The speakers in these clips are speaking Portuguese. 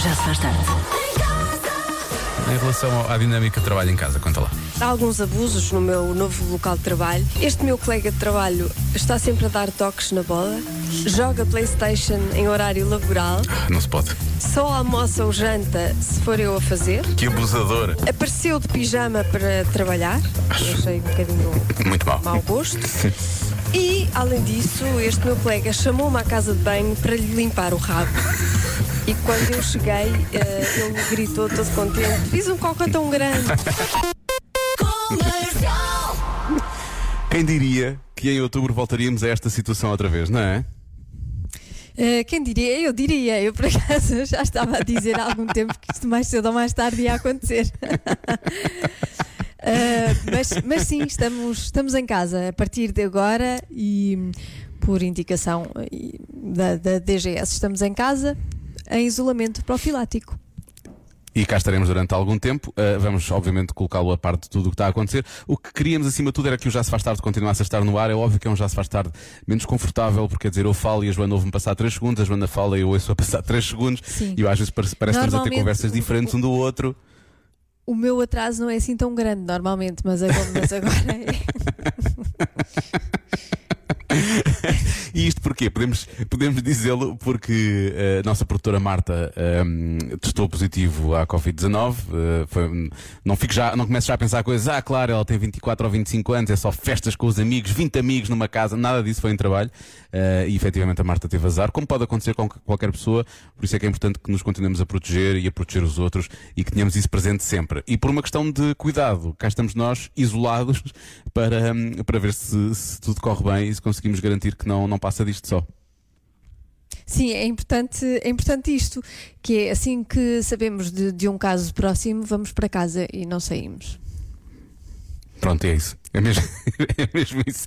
Já se faz tarde. Em casa. Em relação à dinâmica de trabalho em casa, conta lá. Há alguns abusos no meu novo local de trabalho. Este meu colega de trabalho está sempre a dar toques na bola, joga Playstation em horário laboral, Ah, Não se pode. Só almoça ou janta se for eu a fazer, Que abusador. apareceu de pijama para trabalhar, eu achei um bocadinho Muito mal. mau gosto. E, além disso, este meu colega chamou-me à casa de banho para lhe limpar o rabo. E quando eu cheguei, eh, ele gritou todo contente: Fiz um cocô tão grande. Comercial. Quem diria que em outubro voltaríamos a esta situação outra vez, não é? Eh, quem diria? Eu diria. Eu, por acaso, já estava a dizer há algum tempo que isto mais cedo ou mais tarde ia acontecer. Eh, mas, mas sim, estamos, estamos em casa a partir de agora e, por indicação eh, da, da DGS, estamos em casa em isolamento profilático. E cá estaremos durante algum tempo. Uh, vamos, obviamente, colocá-lo a parte de tudo o que está a acontecer. O que queríamos, acima de tudo, era que o Já Se Faz Tarde continuasse a estar no ar. É óbvio que é um Já Se Faz Tarde menos confortável, porque quer dizer, eu falo e a Joana ouve-me passar 3 segundos, a Joana fala e eu ouço a passar 3 segundos. Sim. E eu, às vezes parece, parece que estamos a ter conversas diferentes um do outro. O meu atraso não é assim tão grande normalmente, mas agora, mas agora é. E isto porquê? Podemos, podemos dizê-lo porque eh, a nossa produtora Marta ehm, testou positivo à Covid-19. eh, foi- não, fico já, não começo já a pensar coisas, ah, claro, ela tem 24 ou 25 anos, é só festas com os amigos, 20 amigos numa casa, nada disso foi em trabalho. eh, e efetivamente a Marta teve azar, como pode acontecer com qualquer pessoa, por isso é que é importante que nos continuemos a proteger e a proteger os outros e que tenhamos isso presente sempre. E por uma questão de cuidado, cá estamos nós isolados para, hum, para ver se, se tudo corre bem e se conseguimos garantir que não, não passa disto só. Sim, é importante, é importante isto, que é assim que sabemos de, de um caso próximo, vamos para casa e não saímos. Pronto, é isso. É mesmo, é mesmo isso.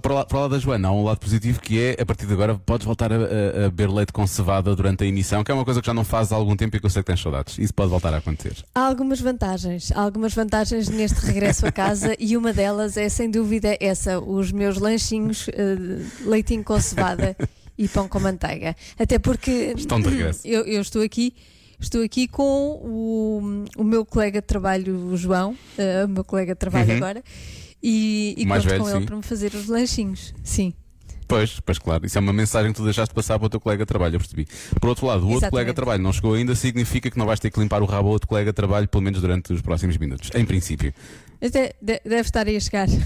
Para o, lado, para da Joana, há um lado positivo que é, a partir de agora, podes voltar a, a, a beber leite com cevada durante a emissão, que é uma coisa que já não fazes há algum tempo e que eu sei que tens saudades. Isso pode voltar a acontecer. Há algumas vantagens, há algumas vantagens neste regresso a casa e uma delas é sem dúvida essa, os meus lanchinhos, eh, leitinho com cevada e pão com manteiga. Até porque Estão de regresso. eu, eu estou aqui. Estou aqui com o, o meu colega de trabalho, o João, eh, o meu colega de trabalho Uhum. agora, e, e mais conto velho, com ele sim. para me fazer os lanchinhos. Sim. Pois, pois claro. Isso é uma mensagem que tu deixaste passar para o teu colega de trabalho, eu percebi. Por outro lado, o outro Exatamente. colega de trabalho não chegou ainda, significa que não vais ter que limpar o rabo ao outro colega de trabalho, pelo menos durante os próximos minutos. Em princípio. Até de- deve estar aí a chegar.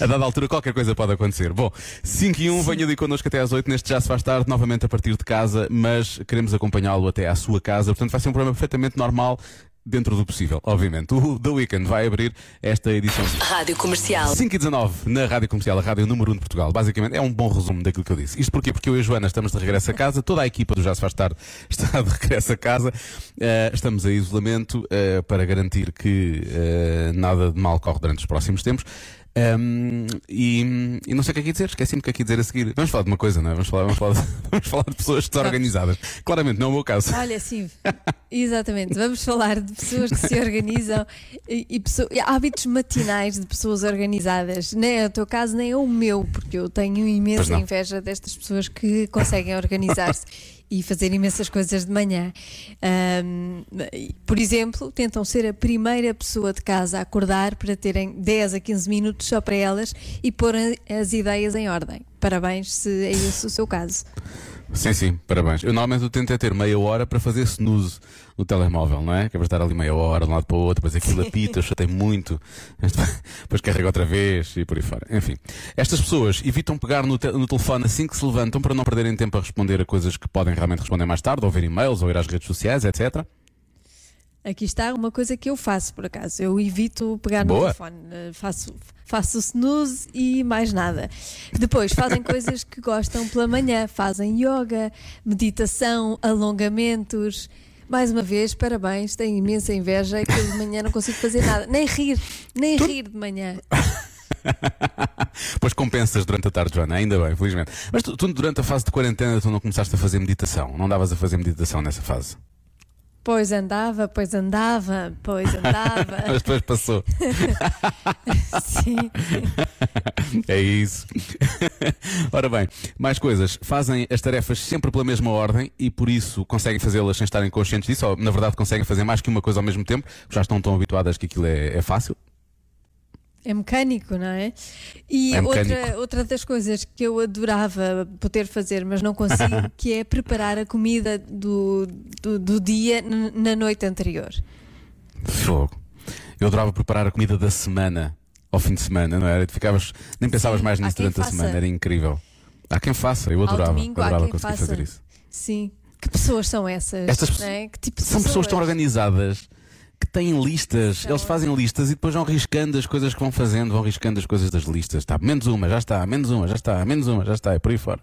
A dada altura, qualquer coisa pode acontecer. Bom, 5 e 1, venha ali connosco até às 8. Neste já se faz tarde, novamente a partir de casa, mas queremos acompanhá-lo até à sua casa. Portanto, vai ser um programa perfeitamente normal, dentro do possível, obviamente. O The Weekend vai abrir esta edição. Rádio Comercial. 5 e 19 na Rádio Comercial, a Rádio Número 1 de Portugal. Basicamente, é um bom resumo daquilo que eu disse. Isto porquê? Porque eu e a Joana estamos de regresso a casa, toda a equipa do Já Se Faz Tarde está de regresso a casa. Eh, estamos em isolamento eh, para garantir que eh, nada de mal corre durante os próximos tempos. Um, e, e não sei o que é que dizer, esqueci-me o que é que dizer a seguir. Vamos falar de uma coisa, não é? Vamos falar, vamos falar, de, vamos falar de pessoas que estão organizadas. Claramente, não é o meu caso. Olha, sim, exatamente. Vamos falar de pessoas que se organizam e, e pessoa- e hábitos matinais de pessoas organizadas. Nem é o teu caso, nem é o meu, porque eu tenho imensa inveja destas pessoas que conseguem organizar-se e fazer imensas coisas de manhã. E, por exemplo, tentam ser a primeira pessoa de casa a acordar para terem 10 a 15 minutos só para elas e pôr as ideias em ordem. Parabéns se é esse o seu caso. Sim, sim, parabéns. Eu normalmente eu tento é ter meia hora para fazer snooze no telemóvel, não é? Que é para estar ali meia hora de um lado para o outro, depois aquilo apita, eu chatei muito, depois carrega outra vez e por aí fora. Enfim, estas pessoas evitam pegar no, te- no telefone assim que se levantam para não perderem tempo a responder a coisas que podem realmente responder mais tarde, ou ver e-mails, ou ir às redes sociais, etc. Aqui está uma coisa que eu faço, por acaso. Eu evito pegar no Boa. telefone. Eh, Faço, faço o snooze e mais nada. Depois fazem coisas que gostam pela manhã. Fazem yoga, meditação, alongamentos. Mais uma vez, parabéns. Tenho imensa inveja que eu de manhã não consigo fazer nada. Nem rir. Nem rir de manhã. Depois compensas durante a tarde, Joana, ainda bem, felizmente. Mas tu, tu, durante a fase de quarentena tu não começaste a fazer meditação, não davas a fazer meditação nessa fase. Pois andava, pois andava, pois andava. Mas depois passou. Sim. É isso. Ora bem, mais coisas. Fazem as tarefas sempre pela mesma ordem e por isso conseguem fazê-las sem estarem conscientes disso, ou na verdade conseguem fazer mais que uma coisa ao mesmo tempo, já estão tão habituadas que aquilo é, é fácil. É mecânico, não é? E É outra, outra das coisas que eu adorava poder fazer, mas não consigo, que é preparar a comida do, do, do dia na noite anterior. Fogo. Eu adorava preparar a comida da semana ao fim de semana, não era? Ficavas, nem pensavas Sim, mais nisso durante a faça. semana, era incrível. Há quem faça, eu adorava, domingo adorava conseguir faça. fazer isso. Sim. Que pessoas são essas? Estas é? Que tipo de São pessoas tão organizadas que têm listas, eles fazem listas e depois vão riscando as coisas que vão fazendo, vão riscando as coisas das listas. Está, menos uma, já está, menos uma, já está, menos uma, já está, e por aí fora.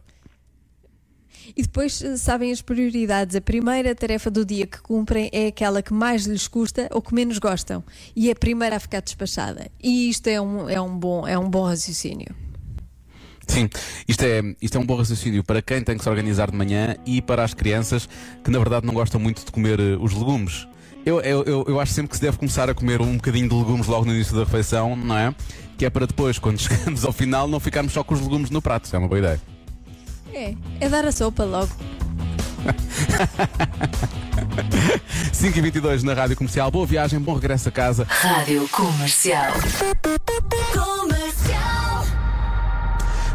E depois eh, sabem as prioridades. A primeira tarefa do dia que cumprem é aquela que mais lhes custa ou que menos gostam. E é a primeira a ficar despachada. E isto é um, é um, bom, é um bom raciocínio. Sim, isto é, isto é um bom raciocínio para quem tem que se organizar de manhã e para as crianças que na verdade não gostam muito de comer eh, os legumes. Eu, eu, eu, eu acho sempre que se deve começar a comer um bocadinho de legumes logo no início da refeição, não é? Que é para depois, quando chegamos ao final, não ficarmos só com os legumes no prato. Isso é uma boa ideia. É, é dar a sopa logo. 5h22 na Rádio Comercial. Boa viagem, bom regresso a casa. Rádio Comercial. Comercial.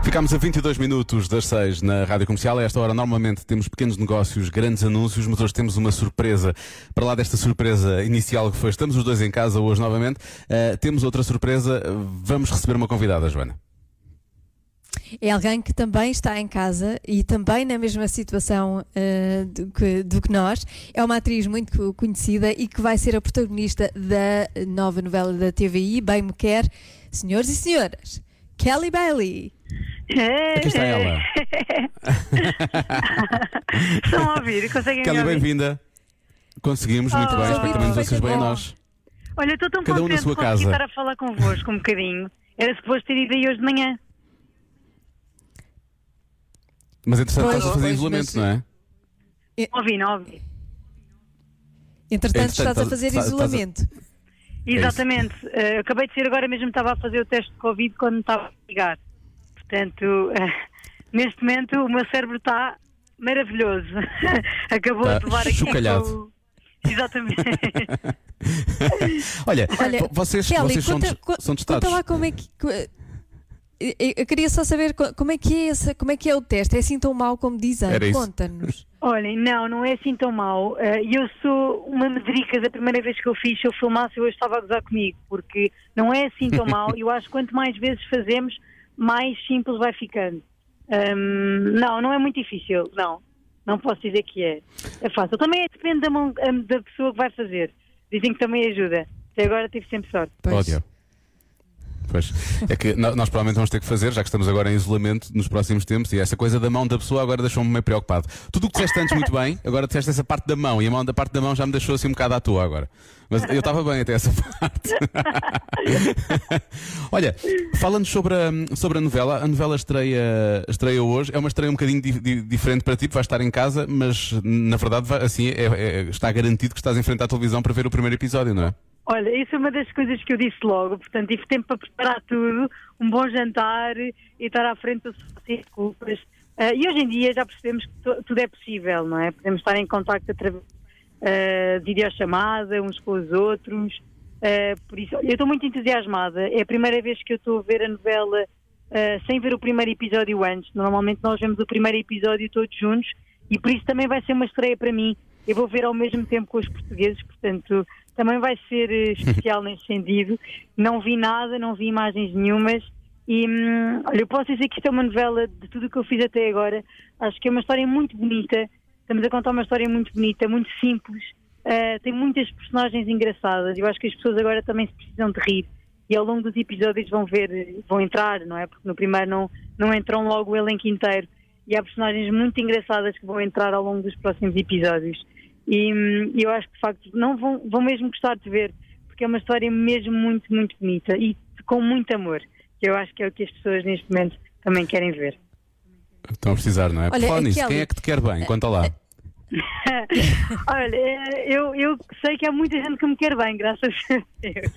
Ficámos a 22 minutos das 6 na Rádio Comercial. A esta hora, normalmente, temos pequenos negócios, grandes anúncios, mas hoje temos uma surpresa. Para lá desta surpresa inicial que foi, estamos os dois em casa hoje novamente, eh, temos outra surpresa. Vamos receber uma convidada, Joana. É alguém que também está em casa e também na mesma situação eh, do, que, do que nós. É uma atriz muito conhecida e que vai ser a protagonista da nova novela da TVI, Bem Me Quer. Senhores e senhoras, Kelly Bailey. Aqui está ela. Estão a ouvir? Conseguem Kelly, bem-vinda. Conseguimos, muito bem. Espero que também nos ouças bem a nós. Olha, estou tão Cada um na contente sua de casa. estar a falar convosco um bocadinho. Era suposto ter ido aí hoje de manhã. Mas entretanto Pois, estás a fazer pois, isolamento, mas- não é? Não ouvi, não ouvi. Entretanto, Entretanto, estás a fazer estás- estás a- isolamento. Exatamente. Eh, acabei de ser agora mesmo, estava a fazer o teste de Covid quando me estava a ligar. Portanto, eh, neste momento o meu cérebro está maravilhoso. Acabou Está de levar aqui com o- Exatamente. Olha, Olha, vo- vocês, Kelly, vocês são, conta, des- co- são testados. conta lá como é que. Eu queria só saber co- como é que é, essa, como é, que é o teste. É assim tão mau como dizem? Conta-nos. Olhem, não, não é assim tão mau. Eh, E eu sou uma medrica da primeira vez que eu fiz, se eu filmasse, eu hoje estava a gozar comigo, porque não é assim tão mau. Eu acho que quanto mais vezes fazemos, mais simples vai ficando. Não, não é muito difícil, não. Não posso dizer que é. É fácil. Também depende da, mão, da pessoa que vai fazer. Dizem que também ajuda. Até agora tive sempre sorte. Pois. Ódio. Pois. É que nós provavelmente vamos ter que fazer, já que estamos agora em isolamento nos próximos tempos, e essa coisa da mão da pessoa agora deixou-me meio preocupado. Tudo o que disseste antes muito bem, agora disseste essa parte da mão, e a mão da parte da mão já me deixou assim um bocado à toa agora. Mas eu estava bem até essa parte. Olha, fala-nos sobre a, sobre a novela. A novela estreia, estreia hoje. É uma estreia um bocadinho di- di- diferente para ti, vais estar em casa, mas na verdade vai- assim é- é- está garantido que estás em frente à televisão para ver o primeiro episódio, não é? Olha, isso é uma das coisas que eu disse logo, portanto, tive tempo para preparar tudo, um bom jantar e estar à frente do sem culpas. Ah, e hoje em dia já percebemos que tudo é possível, não é? Podemos estar em contacto através ah, de videochamada, uns com os outros. Ah, por isso, eu estou muito entusiasmada. É a primeira vez que eu estou a ver a novela ah, sem ver o primeiro episódio antes. Normalmente nós vemos o primeiro episódio todos juntos e por isso também vai ser uma estreia para mim. Eu vou ver ao mesmo tempo com os portugueses, portanto também vai ser eh, especial nesse sentido. Não vi nada, não vi imagens nenhumas e hum, olha, eu posso dizer que isto é uma novela de tudo o que eu fiz até agora. Acho que é uma história muito bonita. Estamos a contar uma história muito bonita, muito simples. Uh, tem muitas personagens engraçadas. Eu acho que as pessoas agora também se precisam de rir. E ao longo dos episódios vão ver, vão entrar, não é? Porque no primeiro não, não entram logo o elenco inteiro. E há personagens muito engraçadas que vão entrar ao longo dos próximos episódios. E hum, eu acho que de facto não vão, vão mesmo gostar de ver, porque é uma história mesmo muito, muito bonita e com muito amor. Que eu acho que é o que as pessoas neste momento também querem ver. Estão a precisar, não é? Por Olha, falar nisso, quem é que te quer bem? Conta lá. Olha, eh, eu, eu sei que há muita gente que me quer bem, graças a Deus.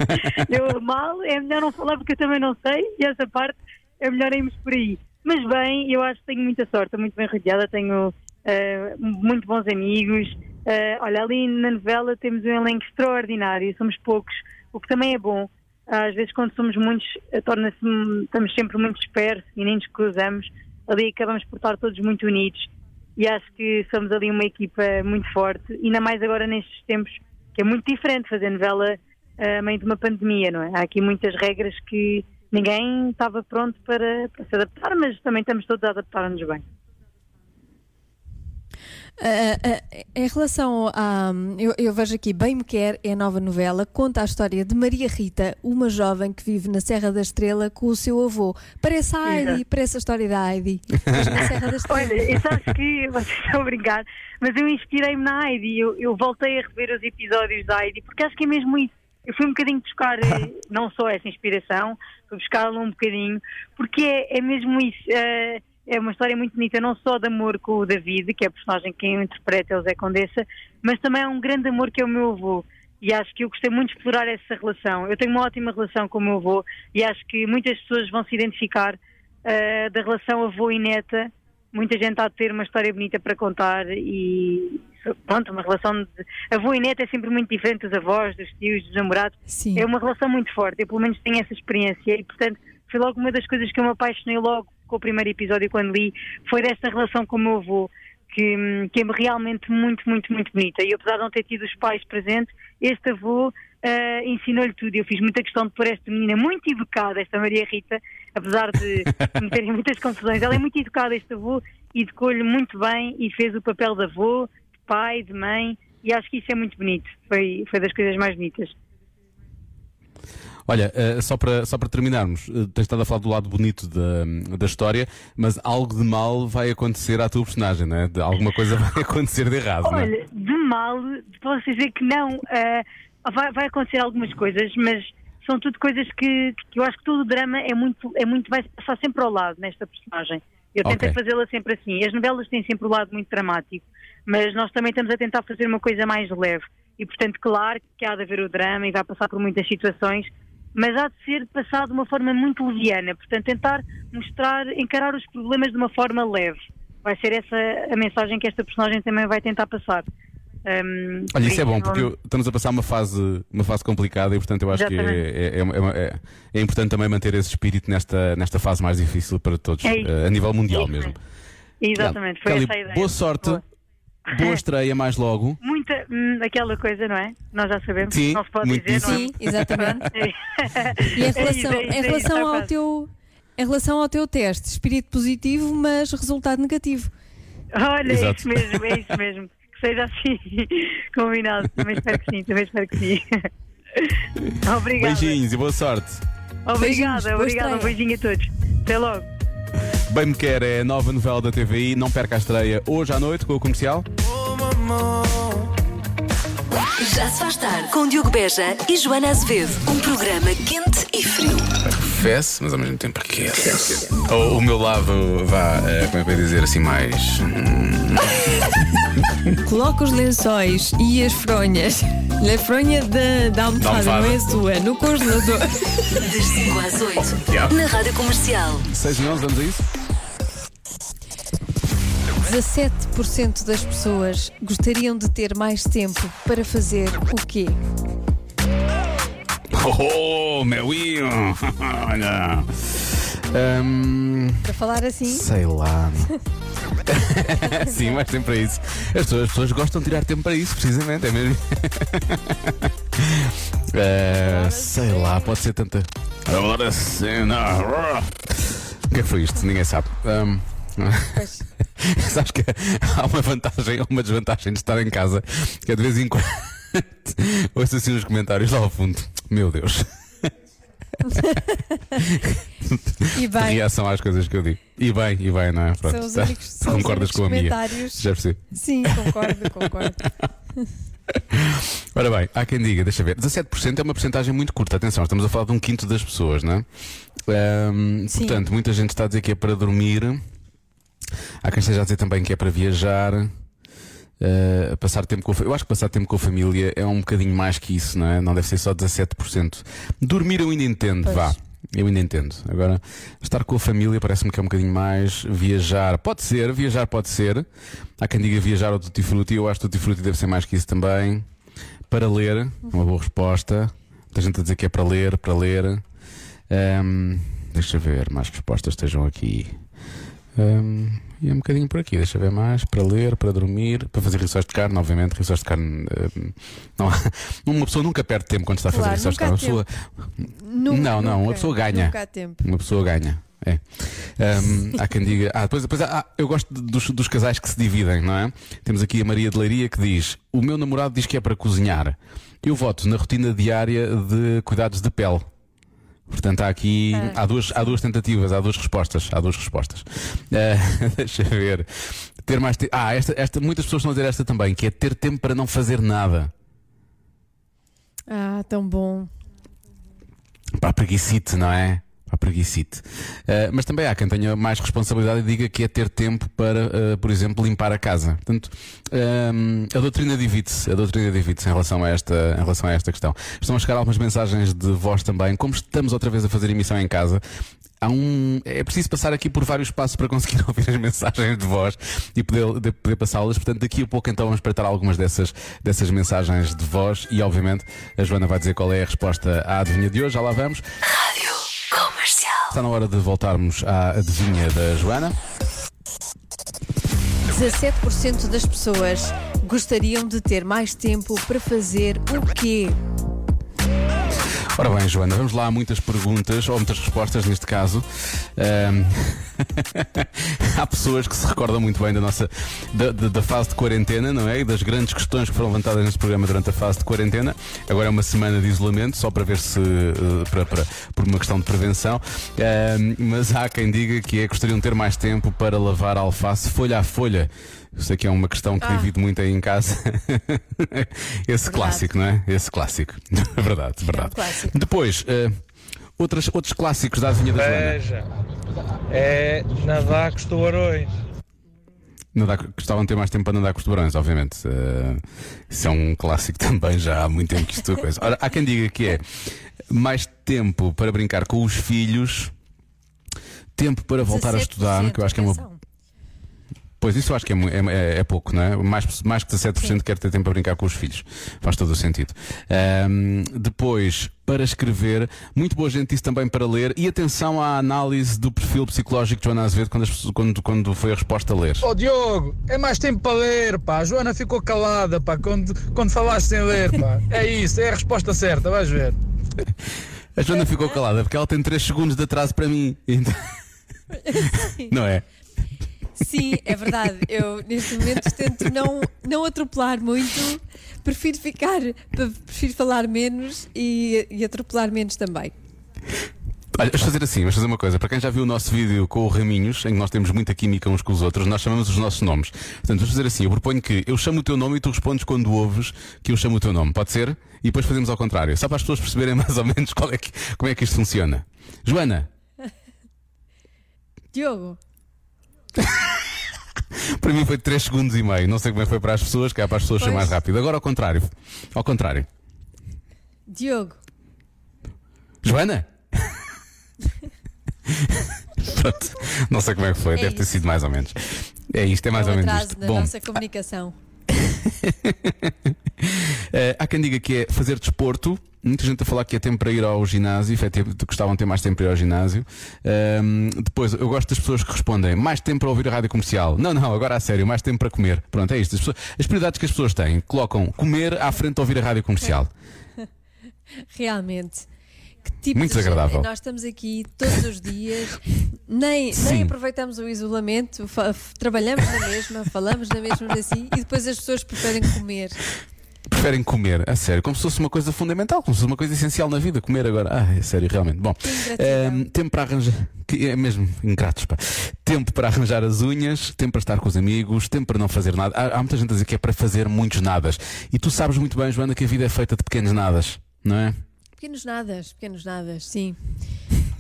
Eu mal, é melhor não falar porque eu também não sei e essa parte é melhor irmos por aí. Mas bem, eu acho que tenho muita sorte, estou muito bem rodeada, tenho eh, muito bons amigos. Eh, olha, ali na novela temos um elenco extraordinário, somos poucos, o que também é bom. Às vezes, quando somos muitos, eh, torna-se, estamos sempre muito dispersos e nem nos cruzamos. Ali acabamos por estar todos muito unidos e acho que somos ali uma equipa muito forte, ainda mais agora nestes tempos, que é muito diferente fazer novela a meio de uma pandemia, não é? Há aqui muitas regras que ninguém estava pronto para, para se adaptar, mas também estamos todos a adaptar-nos bem. Ah, ah, em relação a. Eu, eu vejo aqui Bem Me Quer, é a nova novela, conta a história de Maria Rita, uma jovem que vive na Serra da Estrela com o seu avô. Parece a Heidi, parece a história da Heidi. Mas na Serra da Estrela. Olha, eu sabes que vocês estão a brincar, mas eu inspirei-me na Heidi. Eu, eu voltei a rever os episódios da Heidi, porque acho que é mesmo isso. Eu fui um bocadinho buscar eh, não só essa inspiração, fui buscá-la um bocadinho, porque é, é mesmo isso. eh, é uma história muito bonita, não só de amor com o David, que é a personagem que eu interpreto, é o Zé Condessa, mas também é um grande amor que é o meu avô. E acho que eu gostei muito de explorar essa relação. Eu tenho uma ótima relação com o meu avô e acho que muitas pessoas vão se identificar eh, da relação avô e neta. Muita gente há de ter uma história bonita para contar e pronto, uma relação de avô e neta é sempre muito diferente dos avós, dos tios, dos namorados. Sim. É uma relação muito forte. Eu pelo menos tenho essa experiência e portanto foi logo uma das coisas que eu me apaixonei logo com o primeiro episódio quando li, foi desta relação com o meu avô que, que é realmente muito, muito, muito bonita. E apesar de não ter tido os pais presentes, este avô ah, ensinou-lhe tudo. Eu fiz muita questão de pôr esta menina muito educada, esta Maria Rita, apesar de me terem muitas confusões. Ela é muito educada, este avô, educou-lhe muito bem e fez o papel de avô, de pai, de mãe. E acho que isso é muito bonito. Foi, foi das coisas mais bonitas. Olha, eh, só, para, só para terminarmos, eh, tens estado a falar do lado bonito da, da história, mas algo de mal vai acontecer à tua personagem, não é? De- alguma coisa vai acontecer de errado, não é? Olha, de mal, posso dizer que não. ah, vai, vai acontecer algumas coisas, mas são tudo coisas que, que eu acho que todo o drama é muito, é muito, vai passar sempre ao lado nesta personagem. Eu tentei Ok. fazê-la sempre assim. As novelas têm sempre o lado muito dramático, mas nós também estamos a tentar fazer uma coisa mais leve. E, portanto, claro que há de haver o drama e vai passar por muitas situações, mas há de ser passado de uma forma muito leviana. Portanto, tentar mostrar, encarar os problemas de uma forma leve. Vai ser essa a mensagem que esta personagem também vai tentar passar. Hum, Olha, isso é bom, porque eu- estamos a passar uma fase, uma fase complicada e, portanto, eu acho que Exatamente. é, é, é- é- é importante também manter esse espírito nesta, nesta fase mais difícil para todos, É eh, a nível mundial mesmo. Exatamente, foi Kelly, essa a ideia. boa sorte, Boa. Boa estreia mais logo. Muita, hum, aquela coisa, não é? Nós já sabemos, Sim, não se pode muito dizer, não é? Sim, exatamente. É. E em É relação, isso, é isso, em é isso, relação tá ao quase. teu. Em relação ao teu teste, espírito positivo, mas resultado negativo. Olha, é Exato. isso mesmo, é isso mesmo. Que seja assim, combinado. Também espero que sim, também espero que sim. Obrigada. Beijinhos e boa sorte. Obrigada, obrigada. Um beijinho a todos. Até logo. Bem Me Quer é a nova novela da TVI, não perca a estreia hoje à noite com o comercial. Já se faz tarde com Diogo Beja e Joana Azevedo. Um programa quente e frio. Fesse, mas ao mesmo tempo aquece. O, o meu lado, vá, eh, como é que eu ia dizer assim, mais. Coloca os lençóis e as fronhas. A fronha da, da almofada, Da almofada. não é sua, no congelador. Das 5 às 8. Na Rádio Comercial. 6 e 11, vamos a isso? 17% das pessoas gostariam de ter mais tempo para fazer o quê? Oh, meu Ian! Olha. Hum, Para falar assim, sei lá. Sim, mais tempo para isso. As pessoas, as pessoas gostam de tirar tempo para isso, precisamente, é mesmo? Eh, sei lá, pode ser tanta. Agora sim, não. O que é que foi isto? Ninguém sabe. Pois. Sabes que há uma vantagem ou uma desvantagem de estar em casa que é de vez em quando ouço assim nos comentários lá ao fundo. Meu Deus. e bem, reação às coisas que eu digo. E bem, e bem, não é? Pronto, são os tá. únicos, são os Concordas únicos com a minha? Já percebi. Sim, concordo, concordo. Ora bem, há quem diga, deixa ver, 17% é uma porcentagem muito curta. Atenção, estamos a falar de um quinto das pessoas, não é? Sim. portanto, muita gente está a dizer que é para dormir. Há quem esteja a dizer também que é para viajar. Uh, passar tempo com a, eu acho que passar tempo com a família é um bocadinho mais que isso, não é? Não deve ser só 17%. Dormir eu ainda entendo, Pois. vá. Eu ainda entendo. Agora, estar com a família parece-me que é um bocadinho mais. Viajar, pode ser, viajar pode ser. Há quem diga viajar ao Tutti Frutti, eu acho que Tutti Frutti deve ser mais que isso também. Para ler, uma boa resposta. Muita gente a dizer que é para ler, para ler. Ahm, deixa eu ver, mais respostas estejam aqui. Ahm, e é um bocadinho por aqui, deixa ver mais. Para ler, para dormir, para fazer rissóis de carne, obviamente. Rissóis de carne. ahm, não, uma pessoa nunca perde tempo quando está a fazer Claro, rissóis de carne. Uma pessoa, Nunca, Não, não, uma nunca, pessoa ganha. Nunca há tempo. uma pessoa ganha. É. Ahm, há quem diga. Ah, depois, depois ah, eu gosto dos, dos casais que se dividem, não é? Temos aqui a Maria de Leiria que diz: O meu namorado diz que é para cozinhar. Eu voto na rotina diária de cuidados de pele. Portanto, há aqui. Ah. Há, duas, há duas tentativas, há duas respostas. Há duas respostas. Ah, deixa eu ver. Ter mais tempo. Ah, esta, esta, muitas pessoas estão a dizer esta também, que é ter tempo para não fazer nada. Ah, tão bom. Para a preguicite, não é? A preguicite. Eh, mas também há quem tenha mais responsabilidade e diga que é ter tempo para, eh, por exemplo, limpar a casa. Portanto, ehm, a doutrina divide-se. A doutrina divide-se em relação a esta, em relação a esta questão. Estão a chegar algumas mensagens de voz também. Como estamos outra vez a fazer emissão em casa, um, é preciso passar aqui por vários passos para conseguir ouvir as mensagens de voz e poder, de- poder passá-las. Portanto, daqui a pouco então vamos espreitar algumas dessas, dessas mensagens de voz e, obviamente, a Joana vai dizer qual é a resposta à adivinha de hoje. Já lá vamos. Está na hora de voltarmos à adivinha da Joana. 17% das pessoas gostariam de ter mais tempo para fazer o quê? Ora bem, Joana, vamos lá. Há muitas perguntas, ou muitas respostas neste caso. Ahm, Há pessoas que se recordam muito bem da nossa da, da- da fase de quarentena, não é? E das grandes questões que foram levantadas neste programa durante a fase de quarentena. Agora é uma semana de isolamento, só para ver se. eh, para, para- por uma questão de prevenção. Ahm, mas há quem diga que é gostariam de ter mais tempo para lavar alface folha a folha. Eu sei que é uma questão que Ah. divide muito aí em casa. Esse clássico, não é? Esse clássico. verdade, verdade. clássico. Depois, eh, outras, outros clássicos da adivinha da Joana. Veja, é nadar com os tubarões. Nadar, gostavam de ter mais tempo para nadar com os tubarões, obviamente. Eh, isso é um clássico também, já há muito tempo que isto é coisa. Ora, há quem diga que é mais tempo para brincar com os filhos, tempo para voltar a estudar, que eu acho que é uma. Pois isso eu acho que é, é- é- é pouco, não é? Mais, mais que 17% quer ter tempo para brincar com os filhos. Faz todo o sentido. Ahm, depois, para escrever, muito boa gente disse também para ler. E atenção à análise do perfil psicológico de Joana Azevedo quando, as quando, quando foi a resposta a ler. Ó Diogo, é mais tempo para ler, pá. A Joana ficou calada, pá, quando, quando falaste sem ler, pá. É isso, é a resposta certa, vais ver. A Joana ficou calada porque ela tem 3 segundos de atraso para mim. Então- Não é? Sim, é verdade. Eu neste momento tento não, não atropelar muito. Prefiro ficar, prefiro falar menos e, e atropelar menos também. Olha, vamos fazer assim, vamos fazer uma coisa. Para quem já viu o nosso vídeo com o Raminhos, em que nós temos muita química uns com os outros, nós chamamos os nossos nomes. Portanto, vamos fazer assim: eu proponho que eu chamo o teu nome e tu respondes quando ouves que eu chamo o teu nome. Pode ser? E depois fazemos ao contrário. Só para as pessoas perceberem mais ou menos é que, como é que isto funciona. Joana, Diogo, para mim foi 3 segundos e meio. Não sei como é que foi para as pessoas, que é para as pessoas ser Pois. mais rápido. Agora ao contrário. Ao contrário. Diogo, Joana? Pronto. Não sei como é que foi, É deve ter isso. sido mais ou menos. É isto, é mais é ou um menos atraso isto. na Bom, nossa comunicação. Eh, há quem diga que é fazer desporto. Muita gente a falar que é tempo para ir ao ginásio, efetivamente gostavam de ter mais tempo para ir ao ginásio. Ahm, depois, eu gosto das pessoas que respondem mais tempo para ouvir a rádio comercial. Não, não, agora a sério, mais tempo para comer. Pronto, é isto. As, pessoas- as prioridades que as pessoas têm colocam comer à frente de ouvir a rádio comercial. Realmente. Que tipo Muito de gente- desagradável. Nós estamos aqui todos os dias, nem, Sim. nem aproveitamos o isolamento, trabalhamos na mesma, falamos na mesma assim e depois as pessoas preferem comer. Preferem comer, a sério, como se fosse uma coisa fundamental, como se fosse uma coisa essencial na vida, comer agora. Ah, é sério, realmente. Bom, ingratidão. ahm, tempo para arranjar. É mesmo ingratos, pá. Tempo para arranjar as unhas, tempo para estar com os amigos, tempo para não fazer nada. Há, há muita gente a dizer que é para fazer muitos nadas. E tu sabes muito bem, Joana, que a vida é feita de pequenos nadas, não é? Pequenos nadas, pequenos nadas, sim.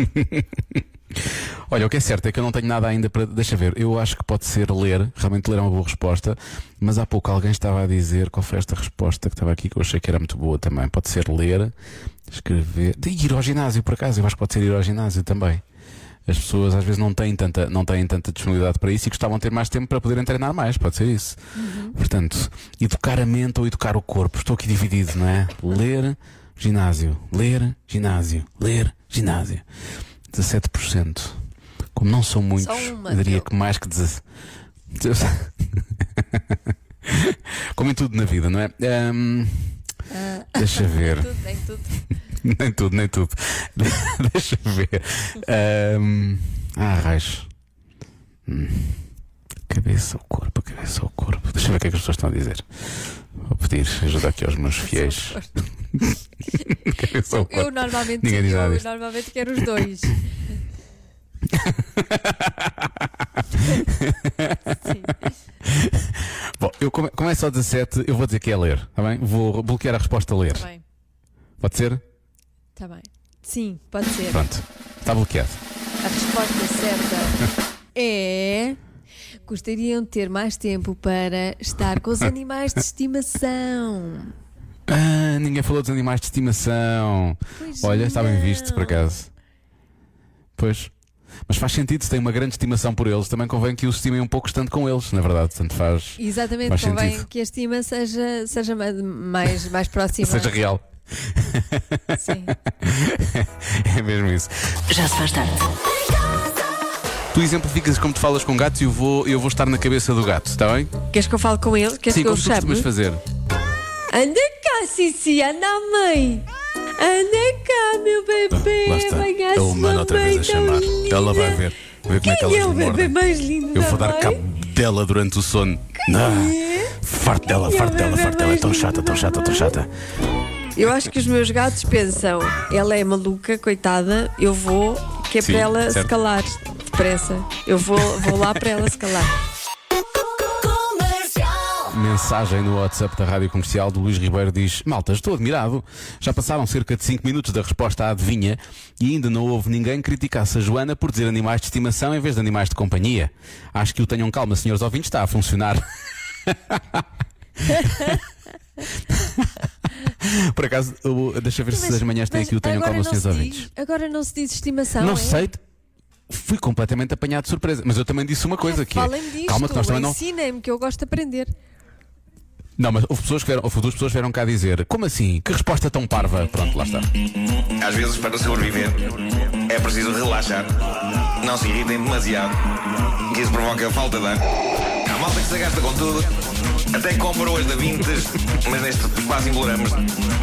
Olha, o que é certo é que eu não tenho nada ainda para. Deixa ver, eu acho que pode ser ler, realmente ler é uma boa resposta, mas há pouco alguém estava a dizer qual foi esta resposta que estava aqui que eu achei que era muito boa também. Pode ser ler, escrever, de ir ao ginásio por acaso, eu acho que pode ser ir ao ginásio também. As pessoas às vezes não têm tanta, não têm tanta disponibilidade para isso e gostavam de ter mais tempo para poderem treinar mais, pode ser isso. Portanto, educar a mente ou educar o corpo. Estou aqui dividido, não é? Ler, ginásio, ler, ginásio, ler, ginásio. 17%. Como não são muitos, uma, eu diria que mais que 17. Como em tudo na vida, não é? Ahm, deixa ver. Tudo, nem tudo. nem tudo, nem tudo. Deixa ver. Ahm, ah, raios. Hum. Cabeça ao corpo, cabeça ao corpo. Deixa eu ver o que é que as pessoas estão a dizer. Vou pedir ajuda aqui aos meus fiéis. cabeça corpo. Eu normalmente, Ninguém diz nada eu disto. normalmente quero os dois. Sim. Bom, eu come- começo ao 17, eu vou dizer que é ler, está bem? Vou bloquear a resposta a ler. Tá bem, Pode ser? tá bem. Sim, pode ser. Pronto. Está bloqueado. A resposta certa é. Gostariam de ter mais tempo para estar com os animais de estimação. Ah, ninguém falou dos animais de estimação. Pois Olha, está bem visto, por não. acaso. Pois. Mas faz sentido, se tem uma grande estimação por eles, também convém que os estimem um pouco estando com eles, na verdade. Portanto, faz. Exatamente, Faz convém sentido. que a estima seja, seja ma- mais, mais próxima. Seja real. Sim. É mesmo isso. Já se faz tarde. Tu exemplificas como tu falas com gatos e eu vou, eu vou estar na cabeça do gato, está bem? Queres que eu fale com ele? Queres Sim, que eu como tu chame? costumas fazer. Anda cá, Cici, anda mãe. Anda cá, meu bebê. Lá está. Venha A humana outra vez a chamar. Ela vai ver. Ver como é que Quem elas é o me bebê mordem. mais lindo Eu da vou dar mãe? cabo dela durante o sono. Ah, farto dela, Quem é o farto dela, bebê farto dela. É mais tão lindo chata, tão da chata, tão mãe? chata. Eu acho que os meus gatos pensam, ela é maluca, coitada, eu vou, que é Sim, para ela se certo. calar depressa. Eu vou, vou lá para ela se calar. Mensagem no WhatsApp da Rádio Comercial do Luís Ribeiro diz: Malta, estou admirado. Já passaram cerca de 5 minutos da resposta à adivinha e ainda não houve ninguém que criticasse a Joana por dizer animais de estimação em vez de animais de companhia. Acho que o tenham calma, senhores ouvintes, está a funcionar. Por acaso, deixa ver se as manhãs têm Mas aqui o tenham calma, senhores se ouvintes. Agora não se diz estimação. Não é? sei. Fui completamente apanhado de surpresa. Mas eu também disse uma coisa que é. Disto, Calma que nós também não. ensinem-me que eu gosto de aprender. Não, mas houve, pessoas que vieram, houve duas pessoas que vieram cá dizer Como assim? Que resposta tão parva? Pronto, lá está Às vezes, para sobreviver, é preciso relaxar. Não se irritem demasiado, que isso provoca falta de ar. Há malta que se gasta com tudo, até compra hoje da Vintes, mas neste espaço imploramos.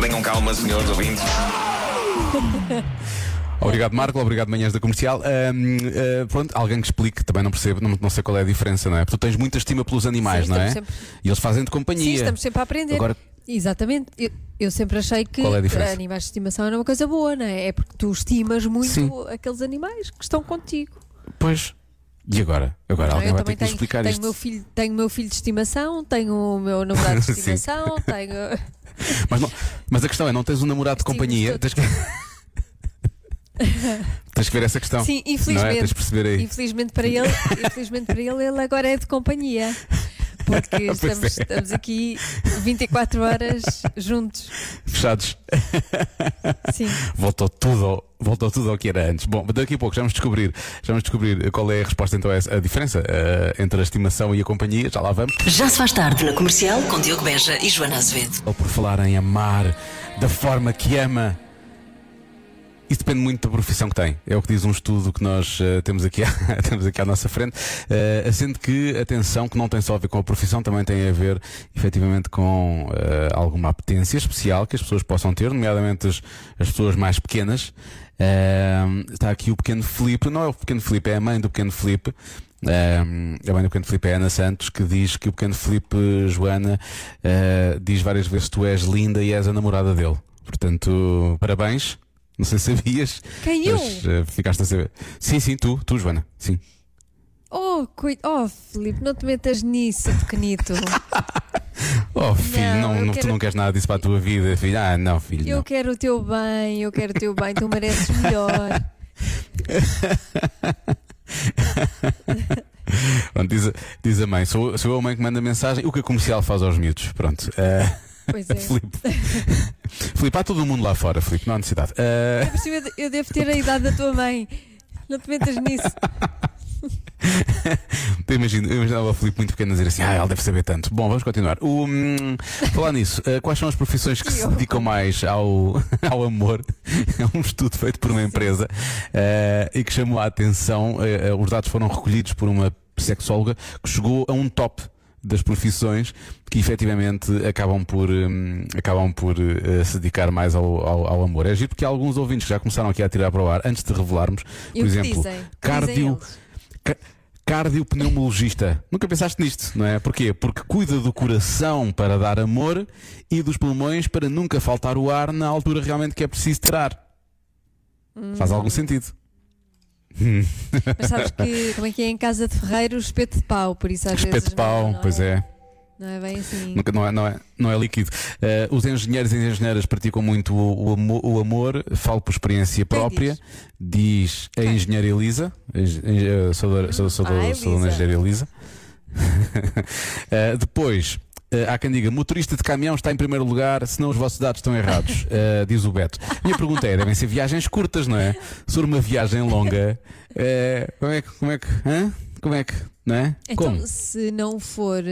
Tenham calma, senhores ouvintes. Obrigado Marco, obrigado Manhãs da Comercial Ahm, ah, Pronto, alguém que explique Também não percebo, não, não sei qual é a diferença, não é? Porque tu tens muita estima pelos animais, Sim, não é? estamos E eles fazem de companhia Sim, estamos sempre a aprender. Agora, Exatamente. Eu, eu sempre achei que é animais de estimação era uma coisa boa, não é? É porque tu estimas muito Sim. aqueles animais que estão contigo. pois E agora? Agora Não, alguém vai ter que tenho, explicar tenho isto meu filho, tenho meu filho de estimação, tenho o meu namorado de estimação, tenho. mas, não- mas a questão é, não tens um namorado de companhia Tens que... tens que ver essa questão Sim, Não é? infelizmente. Tens perceber aí Infelizmente para ele, infelizmente para ele, ele agora é de companhia. Porque estamos, é. estamos aqui 24 horas juntos. Fechados Sim. Voltou tudo, ao- voltou tudo ao que era antes. Bom, daqui a pouco já vamos descobrir, já vamos descobrir qual é a resposta então a, essa- a diferença eh, entre a estimação e a companhia. Já lá vamos. Já se faz tarde na comercial com Diogo Beja e Joana Azevedo. Ou por falar em amar da forma que ama. Isso depende muito da profissão que tem. É o que diz um estudo que nós eh, temos, aqui, temos aqui à nossa frente. Eh, sendo que, atenção, que não tem só a ver com a profissão, também tem a ver, efetivamente, com eh, alguma apetência especial que as pessoas possam ter, nomeadamente as, as pessoas mais pequenas. Eh, está aqui o pequeno Filipe, não é o pequeno Filipe, é a mãe do pequeno Filipe. Um, a mãe do pequeno Filipe é Ana Santos que diz que o pequeno Filipe, Joana, eh, diz várias vezes tu és linda e és a namorada dele. Portanto, parabéns. Não sei se sabias. Quem eu? mas, eh, ficaste a saber. Sim, sim, tu, tu, Joana. Sim. Oh, coi... oh Filipe, não te metas nisso, pequenito. Oh, filho, Não, não, não- tu quero- não queres nada disso para a tua vida, filho. Ah, não, filho. Eu não. quero o teu bem, eu quero o teu bem, tu mereces melhor. Pronto, diz, a- diz a mãe: sou, sou eu a mãe que manda mensagem, o que a comercial faz aos miúdos. Pronto. eh, Pois é. Filipe. Filipe, há todo o mundo lá fora, Filipe, não há necessidade. Por cima, Eu devo ter a idade da tua mãe. Não te metas nisso. Eu imagino, eu imaginava o Filipe muito pequeno a dizer assim, ah, ele deve saber tanto. Bom, vamos continuar. O, hum, falar nisso, eh, quais são as profissões que se dedicam mais ao, ao amor? É um estudo feito por uma empresa eh, e que chamou a atenção. eh, os dados foram recolhidos por uma sexóloga que chegou a um top das profissões que efetivamente acabam por, hum, acabam por eh, se dedicar mais ao, ao, ao amor. É giro porque há alguns ouvintes que já começaram aqui a tirar para o ar antes de revelarmos, E por exemplo, dizem? Dizem cardio. Ca- Cardiopneumologista. Nunca pensaste nisto, não é? Porquê? Porque cuida do coração para dar amor e dos pulmões para nunca faltar o ar na altura realmente que é preciso tirar. Faz Hum. algum sentido. Mas sabes que como é que é em casa de ferreiros, espeto de pau, por isso às Espeto vezes de pau, não, não pois é. Não é bem assim. Nunca, não, é, não, é, não é líquido. Eh, os engenheiros e engenheiras praticam muito o, o amo- o amor, falo por experiência própria. Diz, a engenheira Elisa, eh, sou, da- Ah, engenheira Elisa. Eh, depois, eh, há quem diga, motorista de caminhão está em primeiro lugar, senão os vossos dados estão errados, eh, diz o Beto. Minha pergunta é: devem ser viagens curtas, não é? Se for uma viagem longa, eh, como é que. Como é que. hã? Como é que. Não é? Então, Como? se não for,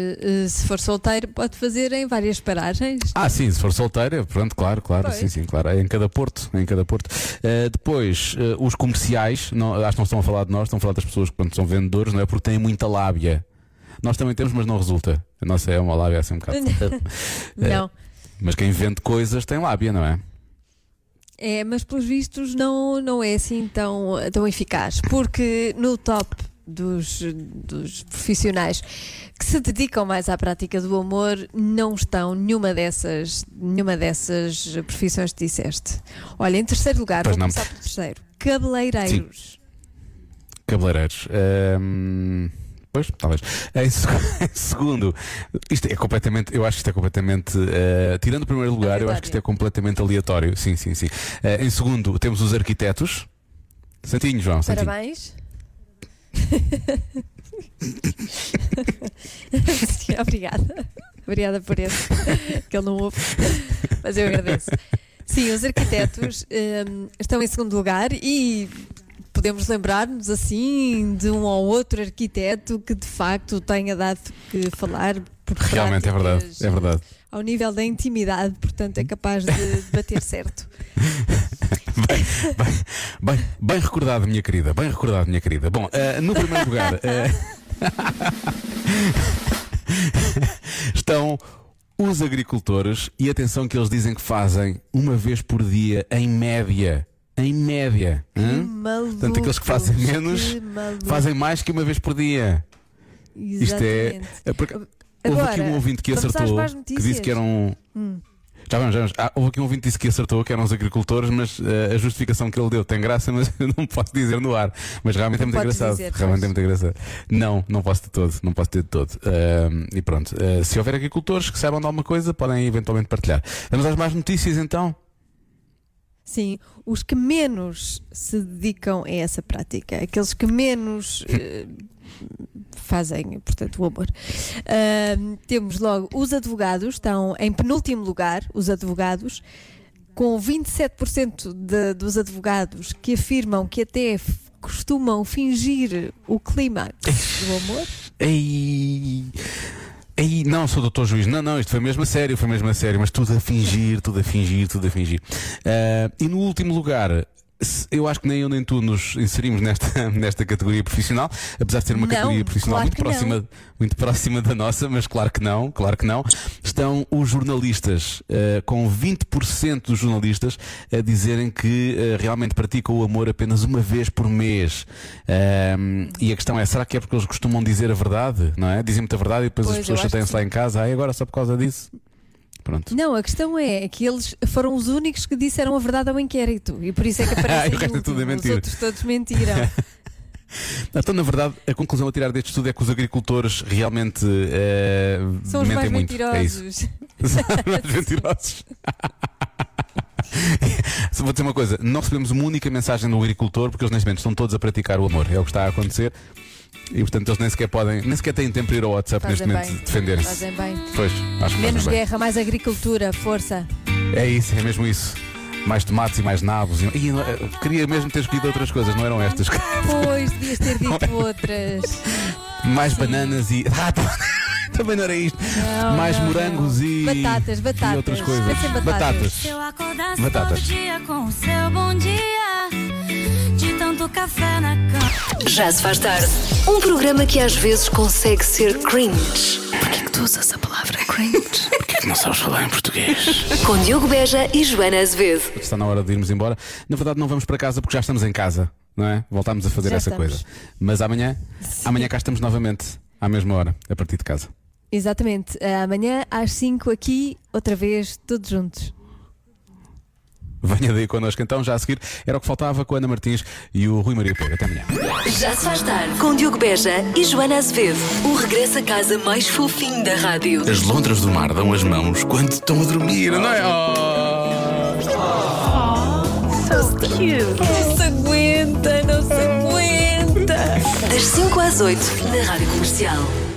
se for solteiro, pode fazer em várias paragens. Ah, sim, se for solteira, pronto, claro, claro, Pois. sim, sim, claro. É em cada porto, é em cada porto. Uh, depois, uh, os comerciais, não, acho que não estão a falar de nós, estão a falar das pessoas que pronto, são vendedores, não é? Porque têm muita lábia. Nós também temos, mas não resulta. A nossa é uma lábia assim um bocado. Não. mas quem vende coisas tem lábia, não é? É, mas pelos vistos não, não é assim tão, tão eficaz, porque no top dos, dos profissionais que se dedicam mais à prática do amor não estão nenhuma dessas, nenhuma dessas profissões que disseste. Olha, em terceiro lugar, Pois vou não. começar pelo terceiro: cabeleireiros. Cabeleireiros. Ahm, pois, talvez. Em, seg- em segundo, isto é completamente, eu acho que isto é completamente, eh, tirando o primeiro lugar, eu acho que isto é completamente aleatório. Sim, sim, sim. Eh, em segundo, temos os arquitetos. Santinho, João, Santinho. Parabéns. Sim, obrigada. Obrigada por esse, que ele não ouve, mas eu agradeço. Sim, os arquitetos hum, estão em segundo lugar e podemos lembrar-nos assim de um ou outro arquiteto que de facto tenha dado que falar Realmente é verdade, é verdade. Ao nível da intimidade, portanto é capaz de bater certo. Bem, bem recordado, minha querida, bem recordado, minha querida. Bom, eh, no primeiro lugar eh, estão os agricultores e atenção que eles dizem que fazem uma vez por dia, em média. Em média. hã? Malucos, Portanto, aqueles que fazem menos que fazem mais que uma vez por dia. Isto é. Exatamente. é porque- houve aqui um ouvinte que acertou, que disse que eram. Já vamos, já vamos. Ah, houve aqui um ouvinte que disse que acertou, que eram os agricultores, mas eh, a justificação que ele deu tem graça, mas eu não posso dizer no ar. Mas realmente Não é muito engraçado. dizer, realmente é muito engraçado. Não, não posso de todo. Não posso ter de todo. Ahm, e pronto. Eh, se houver agricultores que saibam de alguma coisa, podem eventualmente partilhar. Vamos às más notícias então. Sim, os que menos se dedicam a essa prática, aqueles que menos eh, fazem, portanto, o amor. Ahm, temos logo os advogados, estão em penúltimo lugar, os advogados, com 27% de, dos advogados que afirmam que até costumam fingir o clímax do amor. Ei, ei, não, sou doutor juiz. Não, não, isto foi mesmo a sério, foi mesmo a sério, mas tudo a fingir, tudo a fingir, tudo a fingir. Ah, e no último lugar. Eu acho que nem eu nem tu nos inserimos nesta, nesta categoria profissional, apesar de ser uma Não, categoria profissional claro muito próxima, muito próxima da nossa, mas claro que não, claro que não. Estão os jornalistas, ah, com 20% dos jornalistas a dizerem que ah, realmente praticam o amor apenas uma vez por mês. Ahm, e a questão é, será que é porque eles costumam dizer a verdade? Não é? Dizem muita verdade e depois Pois, as pessoas chateiam-se lá em casa, ah, agora só por causa disso. Pronto. Não, a questão é que eles foram os únicos que disseram a verdade ao inquérito e por isso é que aparecem E o resto é tudo é Os mentira. outros todos mentiram. Então, na verdade, a conclusão a tirar deste estudo é que os agricultores realmente eh, São os mentem mais muito. É mentirosos. São os mais mentirosos. Só vou dizer uma coisa: não recebemos uma única mensagem do agricultor porque eles neste momento estão todos a praticar o amor. É o que está a acontecer. E portanto eles nem sequer podem, nem sequer têm tempo para ir ao WhatsApp Fazem neste momento bem. defenderem-se. Fazem bem. Pois, acho que Menos fazem bem. guerra, mais agricultura, força. É isso, é mesmo isso. Mais tomates e mais nabos. E, e, eu queria mesmo ter escolhido outras coisas, não eram estas. Pois, devias ter dito outras. mais bananas e. Ah, tá- também não era isto. Não, mais não, morangos não. e. Batatas, batatas. E outras coisas. Batatas. Acordasse Batatas. Café na cama. Já se faz tarde. Um programa que às vezes consegue ser cringe. Porquê que tu usas a palavra cringe? Porquê que não sabes falar em português? Com Diogo Beja e Joana Azevedo. Está na hora de irmos embora. Na verdade, não vamos para casa porque já estamos em casa, não é? Voltámos a fazer Já essa estamos. coisa. Mas amanhã, amanhã cá estamos novamente, à mesma hora, a partir de casa. Exatamente. Amanhã às 5 aqui, outra vez, todos juntos. Venha daí connosco então, já a seguir. Era o que faltava com a Ana Martins e o Rui Maria Pego. Até amanhã. Já se faz tarde. Com Diogo Beja e Joana Azevedo. O regresso a casa mais fofinho da rádio. As lontras do mar dão as mãos quando estão a dormir, não é? Não se aguenta, não se aguenta. Das 5 às 8 na Rádio Comercial.